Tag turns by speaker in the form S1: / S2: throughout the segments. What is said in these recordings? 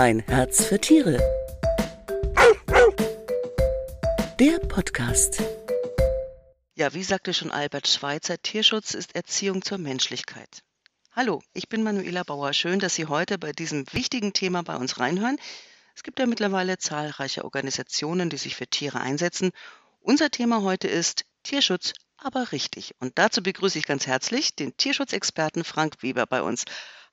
S1: Ein Herz für Tiere. Der Podcast.
S2: Ja, wie sagte schon Albert Schweitzer, Tierschutz ist Erziehung zur Menschlichkeit. Hallo, ich bin Manuela Bauer. Schön, dass Sie heute bei diesem wichtigen Thema bei uns reinhören. Es gibt ja mittlerweile zahlreiche Organisationen, die sich für Tiere einsetzen. Unser Thema heute ist Tierschutz, aber richtig. Und dazu begrüße ich ganz herzlich den Tierschutzexperten Frank Weber bei uns.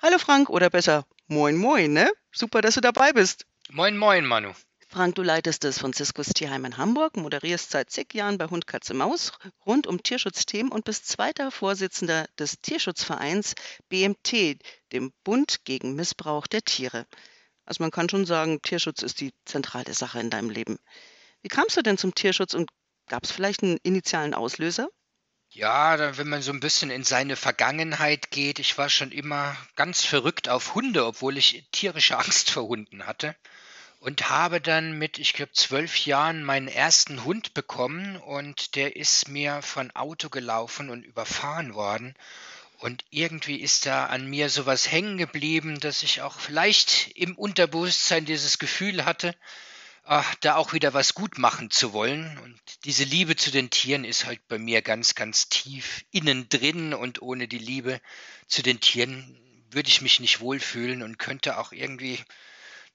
S2: Hallo Frank, oder besser, moin moin, ne? Super, dass du dabei bist.
S3: Moin moin, Manu.
S2: Frank, du leitest das Franziskus Tierheim in Hamburg, moderierst seit zig Jahren bei Hund, Katze, Maus rund um Tierschutzthemen und bist zweiter Vorsitzender des Tierschutzvereins BMT, dem Bund gegen Missbrauch der Tiere. Also man kann schon sagen, Tierschutz ist die zentrale Sache in deinem Leben. Wie kamst du denn zum Tierschutz und gab es vielleicht einen initialen Auslöser?
S3: Ja, wenn man so ein bisschen in seine Vergangenheit geht, ich war schon immer ganz verrückt auf Hunde, obwohl ich tierische Angst vor Hunden hatte und habe dann mit, ich glaube, zwölf Jahren meinen ersten Hund bekommen und der ist mir von Auto gelaufen und überfahren worden. Und irgendwie ist da an mir sowas hängen geblieben, dass ich auch vielleicht im Unterbewusstsein dieses Gefühl hatte, da auch wieder was gut machen zu wollen. Und diese Liebe zu den Tieren ist halt bei mir ganz, ganz tief innen drin. Und ohne die Liebe zu den Tieren würde ich mich nicht wohlfühlen und könnte auch irgendwie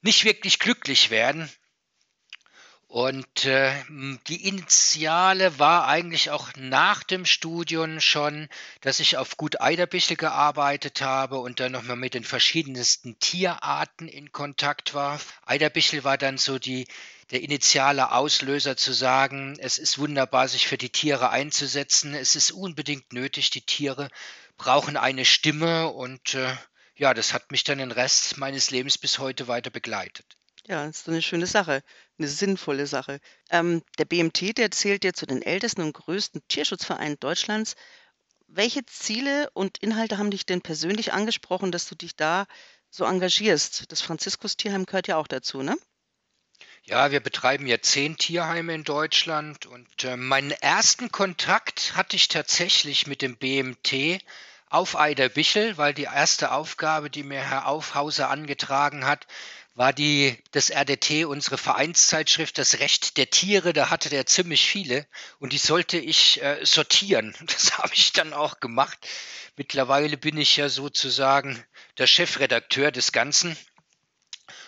S3: nicht wirklich glücklich werden. Und äh, die Initiale war eigentlich auch nach dem Studium schon, dass ich auf Gut Eiderbichel gearbeitet habe und dann nochmal mit den verschiedensten Tierarten in Kontakt war. Eiderbichel war dann so die, der initiale Auslöser zu sagen, es ist wunderbar, sich für die Tiere einzusetzen. Es ist unbedingt nötig, die Tiere brauchen eine Stimme und äh, ja, das hat mich dann den Rest meines Lebens bis heute weiter begleitet.
S2: Ja, das ist eine schöne Sache, eine sinnvolle Sache. Ähm, der BMT, der zählt ja zu den ältesten und größten Tierschutzvereinen Deutschlands. Welche Ziele und Inhalte haben dich denn persönlich angesprochen, dass du dich da so engagierst? Das Franziskus-Tierheim gehört ja auch dazu, ne?
S3: Ja, wir betreiben ja zehn Tierheime in Deutschland und äh, meinen ersten Kontakt hatte ich tatsächlich mit dem BMT auf Eiderbichel, weil die erste Aufgabe, die mir Herr Aufhauser angetragen hat, war die, das RDT, unsere Vereinszeitschrift, das Recht der Tiere, da hatte der ziemlich viele und die sollte ich äh, sortieren. Das habe ich dann auch gemacht. Mittlerweile bin ich ja sozusagen der Chefredakteur des Ganzen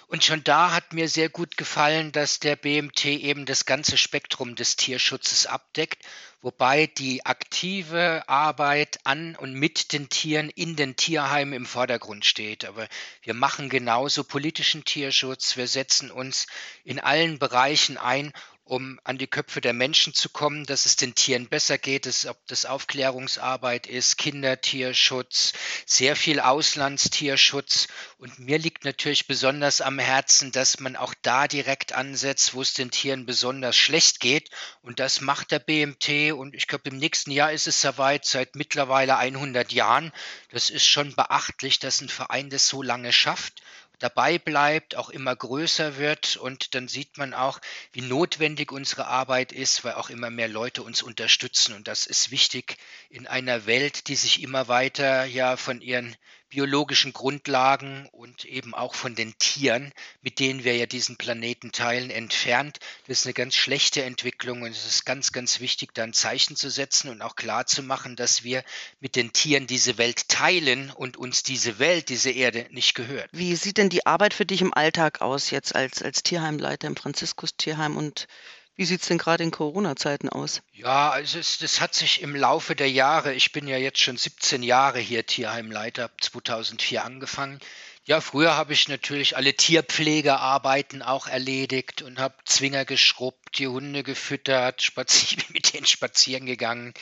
S3: und schon da hat mir sehr gut gefallen, dass der BMT eben das ganze Spektrum des Tierschutzes abdeckt, wobei die aktive Arbeit an und mit den Tieren in den Tierheimen im Vordergrund steht. Aber wir machen genauso politischen Tierschutz. Wir setzen uns in allen Bereichen ein um an die Köpfe der Menschen zu kommen, dass es den Tieren besser geht, dass, ob das Aufklärungsarbeit ist, Kindertierschutz, sehr viel Auslandstierschutz. Und mir liegt natürlich besonders am Herzen, dass man auch da direkt ansetzt, wo es den Tieren besonders schlecht geht. Und das macht der BMT. Und ich glaube, im nächsten Jahr ist es soweit, seit mittlerweile 100 Jahren. Das ist schon beachtlich, dass ein Verein das so lange schafft dabei bleibt, auch immer größer wird und dann sieht man auch, wie notwendig unsere Arbeit ist, weil auch immer mehr Leute uns unterstützen. Und das ist wichtig in einer Welt, die sich immer weiter ja von ihren biologischen Grundlagen und eben auch von den Tieren, mit denen wir ja diesen Planeten teilen, entfernt. Das ist eine ganz schlechte Entwicklung und es ist ganz, ganz wichtig, da ein Zeichen zu setzen und auch klar zu machen, dass wir mit den Tieren diese Welt teilen und uns diese Welt, diese Erde nicht gehört.
S2: Wie sieht denn die Arbeit für dich im Alltag aus, jetzt als, als Tierheimleiter im Franziskus-Tierheim und wie sieht es denn gerade in Corona-Zeiten aus?
S3: Ja, also es, das hat sich im Laufe der Jahre, ich bin ja jetzt schon 17 Jahre hier Tierheimleiter, habe 2004 angefangen. Ja, früher habe ich natürlich alle Tierpflegearbeiten auch erledigt und habe Zwinger geschrubbt, die Hunde gefüttert, spazier mit denen spazieren gegangen,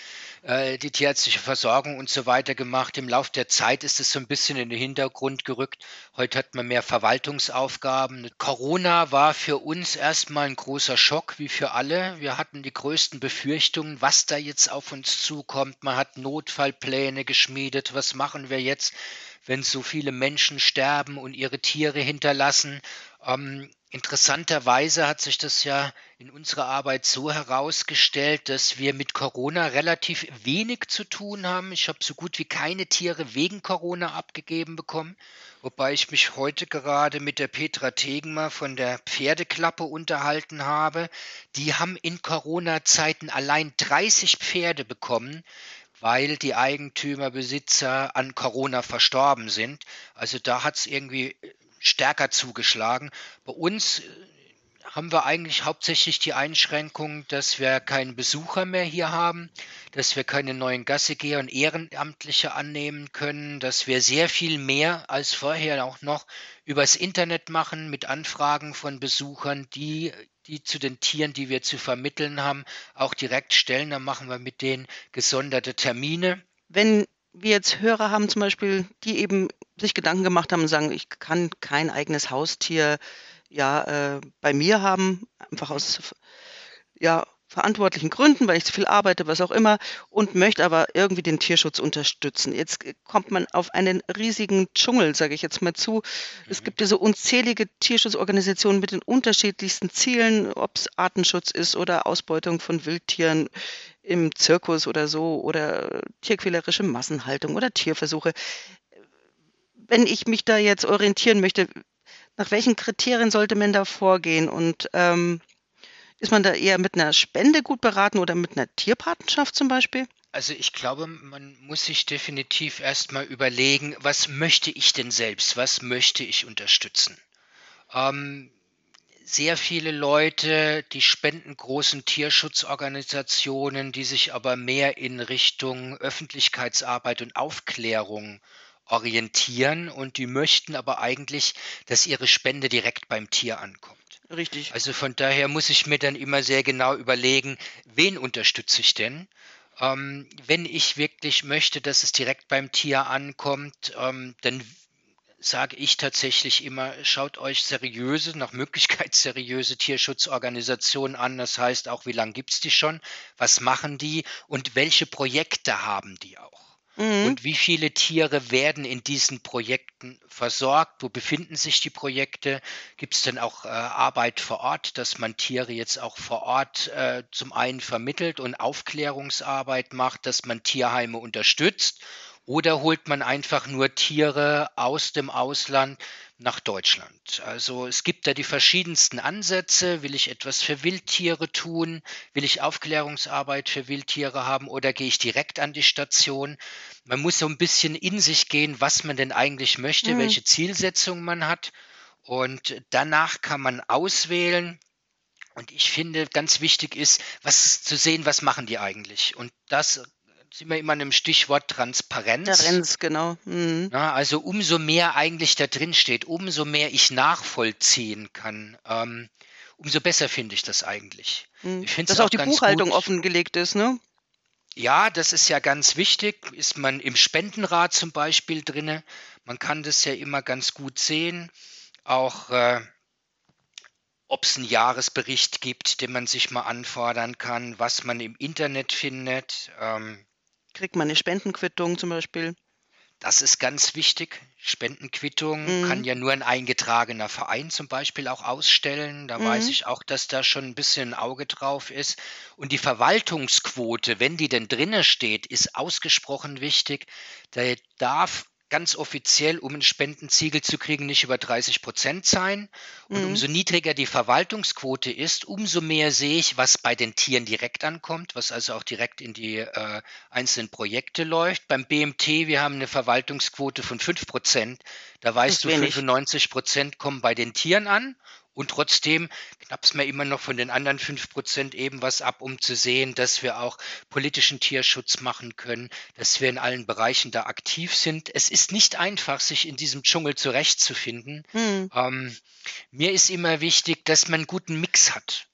S3: äh, die tierärztliche Versorgung und so weiter gemacht. Im Laufe der Zeit ist es so ein bisschen in den Hintergrund gerückt. Heute hat man mehr Verwaltungsaufgaben. Corona war für uns erstmal ein großer Schock, wie für alle. Wir hatten die größten Befürchtungen, was da jetzt auf uns zukommt. Man hat Notfallpläne geschmiedet. Was machen wir jetzt? Wenn so viele Menschen sterben und ihre Tiere hinterlassen. Ähm, interessanterweise hat sich das ja in unserer Arbeit so herausgestellt, dass wir mit Corona relativ wenig zu tun haben. Ich habe so gut wie keine Tiere wegen Corona abgegeben bekommen, wobei ich mich heute gerade mit der Petra Tegenmer von der Pferdeklappe unterhalten habe. Die haben in Corona-Zeiten allein 30 Pferde bekommen, weil die Eigentümer, Besitzer an Corona verstorben sind. Also da hat es irgendwie stärker zugeschlagen. Bei uns äh, haben wir eigentlich hauptsächlich die Einschränkung, dass wir keinen Besucher mehr hier haben, dass wir keine neuen Gassegeher und Ehrenamtliche annehmen können, dass wir sehr viel mehr als vorher auch noch übers Internet machen mit Anfragen von Besuchern, die, die zu den Tieren, die wir zu vermitteln haben, auch direkt stellen. Dann machen wir mit denen gesonderte Termine.
S2: Wenn wir jetzt Hörer haben zum Beispiel, die eben sich Gedanken gemacht haben und sagen, ich kann kein eigenes Haustier ja äh, bei mir haben, einfach aus ja, verantwortlichen Gründen, weil ich zu viel arbeite, was auch immer, und möchte aber irgendwie den Tierschutz unterstützen. Jetzt kommt man auf einen riesigen Dschungel, sage ich jetzt mal zu. Mhm. Es gibt ja so unzählige Tierschutzorganisationen mit den unterschiedlichsten Zielen, ob es Artenschutz ist oder Ausbeutung von Wildtieren im Zirkus oder so oder tierquälerische Massenhaltung oder Tierversuche. Wenn ich mich da jetzt orientieren möchte, nach welchen Kriterien sollte man da vorgehen? Und ähm, ist man da eher mit einer Spende gut beraten oder mit einer Tierpatenschaft zum Beispiel?
S3: Also ich glaube, man muss sich definitiv erstmal überlegen, was möchte ich denn selbst, was möchte ich unterstützen. Ähm, sehr viele Leute, die spenden großen Tierschutzorganisationen, die sich aber mehr in Richtung Öffentlichkeitsarbeit und Aufklärung orientieren und die möchten aber eigentlich, dass ihre Spende direkt beim Tier ankommt.
S2: Richtig.
S3: Also von daher muss ich mir dann immer sehr genau überlegen, wen unterstütze ich denn? Ähm, wenn ich wirklich möchte, dass es direkt beim Tier ankommt, ähm, dann sage ich tatsächlich immer, schaut euch seriöse, nach Möglichkeit seriöse Tierschutzorganisationen an. Das heißt auch, wie lange gibt es die schon, was machen die und welche Projekte haben die auch. Mhm. Und wie viele Tiere werden in diesen Projekten versorgt? Wo befinden sich die Projekte? Gibt es denn auch äh, Arbeit vor Ort, dass man Tiere jetzt auch vor Ort äh, zum einen vermittelt und Aufklärungsarbeit macht, dass man Tierheime unterstützt? Oder holt man einfach nur Tiere aus dem Ausland nach Deutschland? Also es gibt da die verschiedensten Ansätze. Will ich etwas für Wildtiere tun? Will ich Aufklärungsarbeit für Wildtiere haben oder gehe ich direkt an die Station? Man muss so ein bisschen in sich gehen, was man denn eigentlich möchte, mhm. welche Zielsetzung man hat. Und danach kann man auswählen. Und ich finde, ganz wichtig ist, was zu sehen, was machen die eigentlich. Und das sind wir immer dem Stichwort Transparenz.
S2: Transparenz, genau. Mhm.
S3: Ja, also umso mehr eigentlich da drin steht, umso mehr ich nachvollziehen kann, ähm, umso besser finde ich das eigentlich.
S2: Mhm. Ich Dass auch, auch die Buchhaltung gut. offengelegt ist, ne?
S3: Ja, das ist ja ganz wichtig. Ist man im Spendenrat zum Beispiel drinne, man kann das ja immer ganz gut sehen. Auch äh, ob es einen Jahresbericht gibt, den man sich mal anfordern kann, was man im Internet findet. Ähm,
S2: Kriegt man eine Spendenquittung zum Beispiel?
S3: Das ist ganz wichtig. Spendenquittung mhm. kann ja nur ein eingetragener Verein zum Beispiel auch ausstellen. Da mhm. weiß ich auch, dass da schon ein bisschen ein Auge drauf ist. Und die Verwaltungsquote, wenn die denn drinne steht, ist ausgesprochen wichtig. Da darf ganz offiziell, um ein Spendenziegel zu kriegen, nicht über 30 Prozent sein. Und mhm. umso niedriger die Verwaltungsquote ist, umso mehr sehe ich, was bei den Tieren direkt ankommt, was also auch direkt in die äh, einzelnen Projekte läuft. Beim BMT, wir haben eine Verwaltungsquote von 5 Prozent. Da weißt du, wenig. 95 Prozent kommen bei den Tieren an und trotzdem knappst man immer noch von den anderen fünf Prozent eben was ab, um zu sehen, dass wir auch politischen Tierschutz machen können, dass wir in allen Bereichen da aktiv sind. Es ist nicht einfach, sich in diesem Dschungel zurechtzufinden. Hm. Ähm, mir ist immer wichtig, dass man einen guten Mix hat.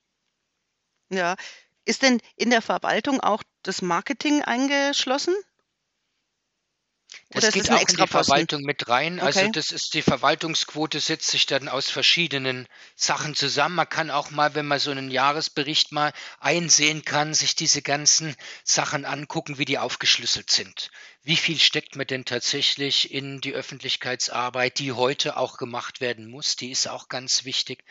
S2: Ja. Ist denn in der Verwaltung auch das Marketing eingeschlossen?
S3: Das
S2: Oder
S3: geht auch in die? Verwaltung mit rein. Also
S2: Okay.
S3: das ist die Verwaltungsquote setzt sich dann aus verschiedenen Sachen zusammen. Man kann auch mal, wenn man so einen Jahresbericht mal einsehen kann, sich diese ganzen Sachen angucken, wie die aufgeschlüsselt sind. Wie viel steckt man denn tatsächlich in die Öffentlichkeitsarbeit, die heute auch gemacht werden muss? Die ist auch ganz wichtig.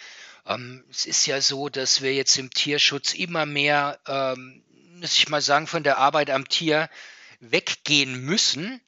S3: Ähm, es ist ja so, dass wir jetzt im Tierschutz immer mehr, ähm, muss ich mal sagen, von der Arbeit am Tier weggehen müssen,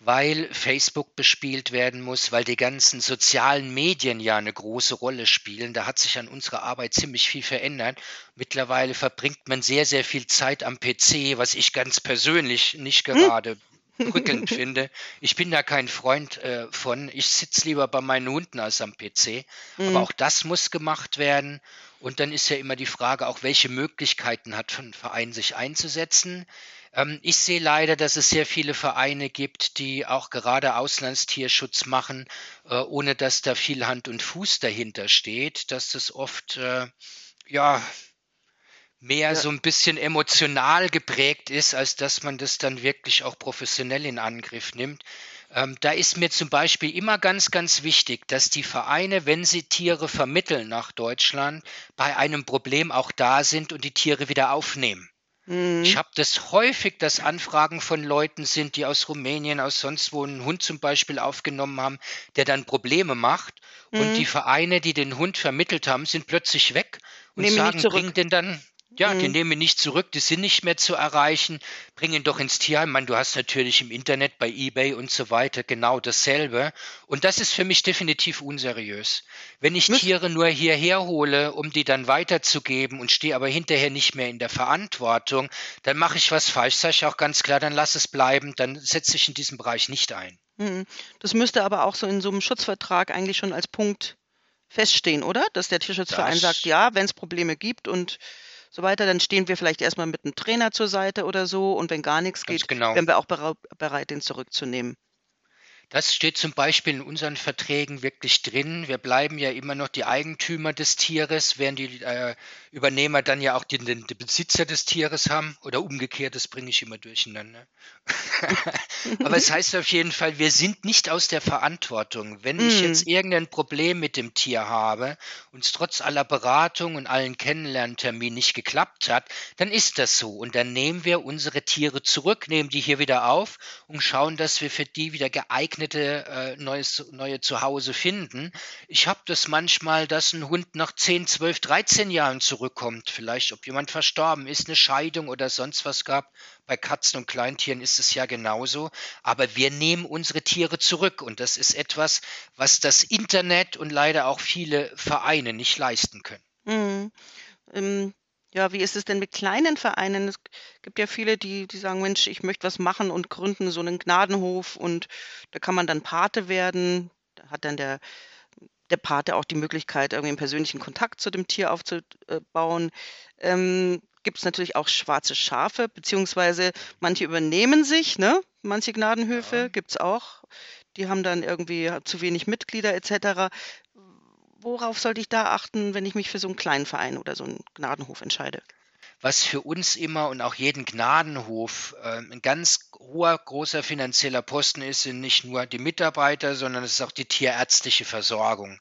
S3: weil Facebook bespielt werden muss, weil die ganzen sozialen Medien ja eine große Rolle spielen. Da hat sich an unserer Arbeit ziemlich viel verändert. Mittlerweile verbringt man sehr, sehr viel Zeit am PC, was ich ganz persönlich nicht gerade prickelnd finde. Ich bin da kein Freund äh, von. Ich sitze lieber bei meinen Hunden als am PC.
S2: Mhm.
S3: Aber auch das muss gemacht werden. Und dann ist ja immer die Frage, auch welche Möglichkeiten hat ein Verein, sich einzusetzen. Ähm, ich sehe leider, dass es sehr viele Vereine gibt, die auch gerade Auslandstierschutz machen, äh, ohne dass da viel Hand und Fuß dahinter steht, dass das oft äh, ja mehr
S2: Ja.
S3: so ein bisschen emotional geprägt ist, als dass man das dann wirklich auch professionell in Angriff nimmt. Ähm, da ist mir zum Beispiel immer ganz, ganz wichtig, dass die Vereine, wenn sie Tiere vermitteln nach Deutschland, bei einem Problem auch da sind und die Tiere wieder aufnehmen.
S2: Mhm.
S3: Ich habe das häufig, dass Anfragen von Leuten sind, die aus Rumänien, aus sonst wo einen Hund zum Beispiel aufgenommen haben, der dann Probleme macht. Und
S2: Mhm.
S3: die Vereine, die den Hund vermittelt haben, sind plötzlich weg und
S2: Nehmen
S3: sagen, bring den dann, ja, die
S2: Mhm.
S3: nehmen ihn nicht zurück, die sind nicht mehr zu erreichen, bring ihn doch ins Tierheim. Ich meine, du hast natürlich im Internet, bei eBay und so weiter genau dasselbe. Und das ist für mich definitiv unseriös. Wenn ich
S2: Müs-
S3: Tiere nur hierher hole, um die dann weiterzugeben und stehe aber hinterher nicht mehr in der Verantwortung, dann mache ich was falsch, sage ich auch ganz klar, dann lass es bleiben, dann setze ich in diesem Bereich nicht ein.
S2: Mhm. Das müsste aber auch so in so einem Schutzvertrag eigentlich schon als Punkt feststehen, oder? Dass der Tierschutzverein
S3: Das-
S2: sagt, ja, wenn es Probleme gibt und so weiter, dann stehen wir vielleicht erstmal mit einem Trainer zur Seite oder so und wenn gar nichts
S3: Ganz
S2: geht,
S3: genau.
S2: wären wir auch bereit, den zurückzunehmen.
S3: Das steht zum Beispiel in unseren Verträgen wirklich drin. Wir bleiben ja immer noch die Eigentümer des Tieres, während die äh, Übernehmer dann ja auch den, den, Besitzer des Tieres haben. Oder umgekehrt, das bringe ich immer durcheinander. Aber es heißt auf jeden Fall, wir sind nicht aus der Verantwortung. Wenn ich
S2: Mm.
S3: jetzt irgendein Problem mit dem Tier habe und es trotz aller Beratung und allen Kennenlernterminen nicht geklappt hat, dann ist das so. Und dann nehmen wir unsere Tiere zurück, nehmen die hier wieder auf und schauen, dass wir für die wieder geeignete äh, neues, neue Zuhause finden. Ich habe das manchmal, dass ein Hund nach 10, 12, 13 Jahren zurückkommt. Vielleicht, ob jemand verstorben ist, eine Scheidung oder sonst was gab. Bei Katzen und Kleintieren ist es ja genauso. Aber wir nehmen unsere Tiere zurück. Und das ist etwas, was das Internet und leider auch viele Vereine nicht leisten können.
S2: Mhm. Ähm, ja, wie ist es denn mit kleinen Vereinen? Es gibt ja viele, die, die sagen, Mensch, ich möchte was machen und gründen so einen Gnadenhof und da kann man dann Pate werden. Da hat dann der, der Pate auch die Möglichkeit, irgendwie einen persönlichen Kontakt zu dem Tier aufzubauen. Ähm, gibt es natürlich auch schwarze Schafe, beziehungsweise manche übernehmen sich, ne? Manche Gnadenhöfe
S3: Ja.
S2: gibt es auch. Die haben dann irgendwie zu wenig Mitglieder etc. Worauf sollte ich da achten, wenn ich mich für so einen kleinen Verein oder so einen Gnadenhof entscheide?
S3: was für uns immer und auch jeden Gnadenhof äh, ein ganz hoher, großer finanzieller Posten ist, sind nicht nur die Mitarbeiter, sondern es ist auch die tierärztliche Versorgung.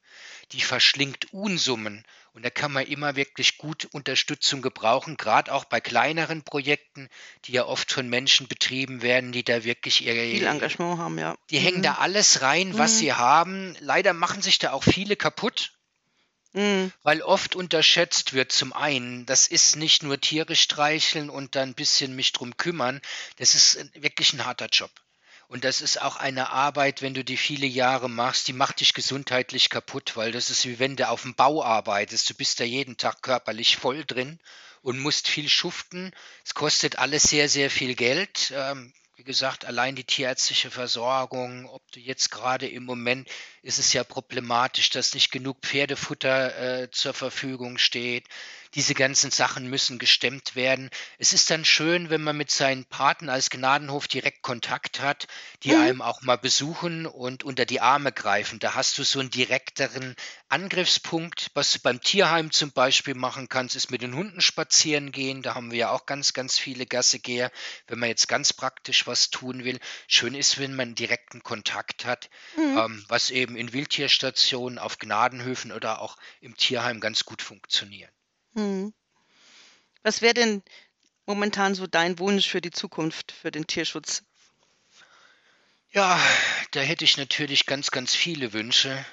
S3: Die verschlingt Unsummen und da kann man immer wirklich gut Unterstützung gebrauchen, gerade auch bei kleineren Projekten, die ja oft von Menschen betrieben werden, die da wirklich ihre,
S2: Viel Engagement haben, ja.
S3: die hängen
S2: Mhm.
S3: da alles rein, was
S2: Mhm.
S3: sie haben. Leider machen sich da auch viele kaputt.
S2: Mhm.
S3: Weil oft unterschätzt wird zum einen, das ist nicht nur Tiere streicheln und dann ein bisschen mich drum kümmern, das ist wirklich ein harter Job. Und das ist auch eine Arbeit, wenn du die viele Jahre machst, die macht dich gesundheitlich kaputt, weil das ist wie wenn du auf dem Bau arbeitest. Du bist da jeden Tag körperlich voll drin und musst viel schuften. Es kostet alles sehr, sehr viel Geld. Ähm, wie gesagt, allein die tierärztliche Versorgung, ob du jetzt gerade im Moment ist es ja problematisch, dass nicht genug Pferdefutter äh, zur Verfügung steht. Diese ganzen Sachen müssen gestemmt werden. Es ist dann schön, wenn man mit seinen Paten als Gnadenhof direkt Kontakt hat, die mhm. einem auch mal besuchen und unter die Arme greifen. Da hast du so einen direkteren Angriffspunkt. Was du beim Tierheim zum Beispiel machen kannst, ist mit den Hunden spazieren gehen. Da haben wir ja auch ganz, ganz viele Gassegeher, wenn man jetzt ganz praktisch was tun will. Schön ist, wenn man direkten Kontakt hat, mhm. ähm, was eben in Wildtierstationen, auf Gnadenhöfen oder auch im Tierheim ganz gut funktioniert.
S2: Mhm. Was wäre denn momentan so dein Wunsch für die Zukunft, für den Tierschutz?
S3: Ja, da hätte ich natürlich ganz, ganz viele Wünsche.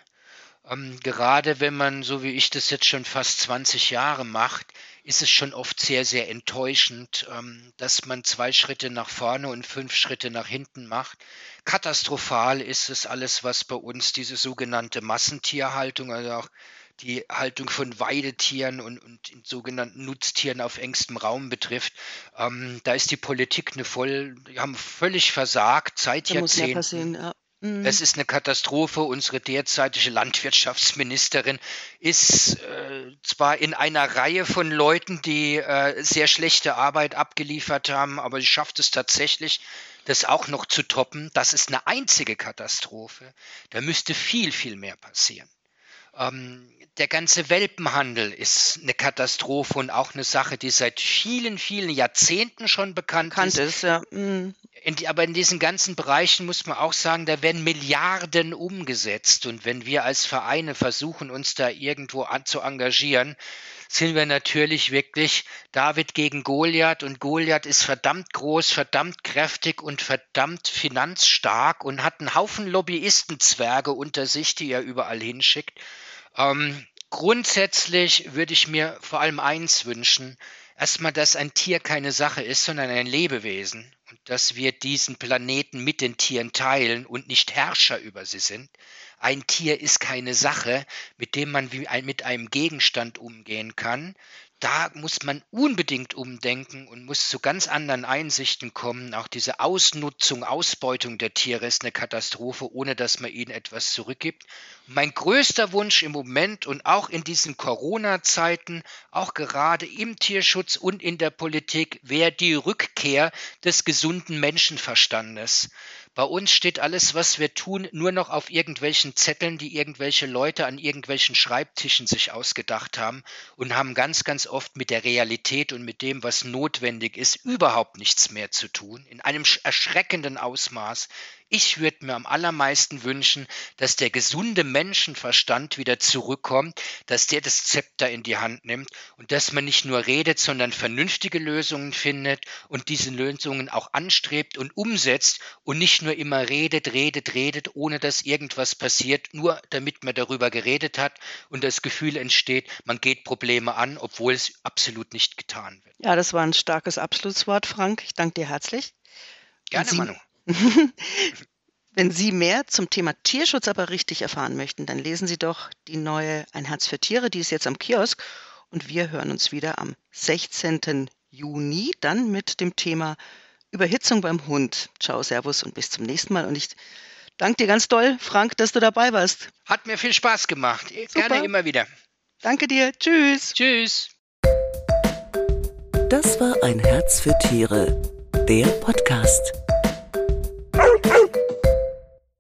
S3: Ähm, gerade wenn man, so wie ich das jetzt schon fast 20 Jahre macht, ist es schon oft sehr, sehr enttäuschend, ähm, dass man zwei Schritte nach vorne und fünf Schritte nach hinten macht. Katastrophal ist es alles, was bei uns diese sogenannte Massentierhaltung, also auch die Haltung von Weidetieren und, und sogenannten Nutztieren auf engstem Raum betrifft. Ähm, da ist die Politik eine voll, die haben völlig versagt seit da Jahrzehnten. Ja. Mhm. Es ist eine Katastrophe. Unsere derzeitige Landwirtschaftsministerin ist äh, zwar in einer Reihe von Leuten, die äh, sehr schlechte Arbeit abgeliefert haben, aber sie schafft es tatsächlich, das auch noch zu toppen. Das ist eine einzige Katastrophe. Da müsste viel, viel mehr passieren. Ähm, der ganze Welpenhandel ist eine Katastrophe und auch eine Sache, die seit vielen, vielen Jahrzehnten schon bekannt, bekannt ist. ist ja. mm. in, aber in diesen ganzen Bereichen muss man auch sagen, da werden Milliarden umgesetzt. Und wenn wir als Vereine versuchen, uns da irgendwo an, zu engagieren, sind wir natürlich wirklich David gegen Goliath und Goliath ist verdammt groß, verdammt kräftig und verdammt finanzstark und hat einen Haufen Lobbyistenzwerge unter sich, die er überall hinschickt. Ähm, grundsätzlich würde ich mir vor allem eins wünschen. Erstmal, dass ein Tier keine Sache ist, sondern ein Lebewesen und dass wir diesen Planeten mit den Tieren teilen und nicht Herrscher über sie sind. Ein Tier ist keine Sache, mit dem man wie ein, mit einem Gegenstand umgehen kann, da muss man unbedingt umdenken und muss zu ganz anderen Einsichten kommen. Auch diese Ausnutzung, Ausbeutung der Tiere ist eine Katastrophe, ohne dass man ihnen etwas zurückgibt. mein größter Wunsch im Moment und auch in diesen Corona-Zeiten, auch gerade im Tierschutz und in der Politik, wäre die Rückkehr des gesunden Menschenverstandes. Bei uns steht alles, was wir tun, nur noch auf irgendwelchen Zetteln, die irgendwelche Leute an irgendwelchen Schreibtischen sich ausgedacht haben und haben ganz, ganz oft mit der Realität und mit dem, was notwendig ist, überhaupt nichts mehr zu tun. In einem erschreckenden Ausmaß. Ich würde mir am allermeisten wünschen, dass der gesunde Menschenverstand wieder zurückkommt, dass der das Zepter in die Hand nimmt und dass man nicht nur redet, sondern vernünftige Lösungen findet und diese Lösungen auch anstrebt und umsetzt und nicht nur immer redet, redet, redet, ohne dass irgendwas passiert, nur damit man darüber geredet hat und das Gefühl entsteht, man geht Probleme an, obwohl es absolut nicht getan wird.
S2: Ja, das war ein starkes Abschlusswort, Frank. Ich danke dir herzlich.
S3: Gerne, Manu.
S2: Wenn Sie mehr zum Thema Tierschutz aber richtig erfahren möchten, dann lesen Sie doch die neue Ein Herz für Tiere, die ist jetzt am Kiosk. Und wir hören uns wieder am 16. Juni, dann mit dem Thema Überhitzung beim Hund. Ciao, Servus und bis zum nächsten Mal. Und ich danke dir ganz doll, Frank, dass du dabei warst.
S3: Hat mir viel Spaß gemacht. Super. Gerne immer wieder.
S2: Danke dir. Tschüss.
S3: Tschüss.
S1: Das war Ein Herz für Tiere, der Podcast.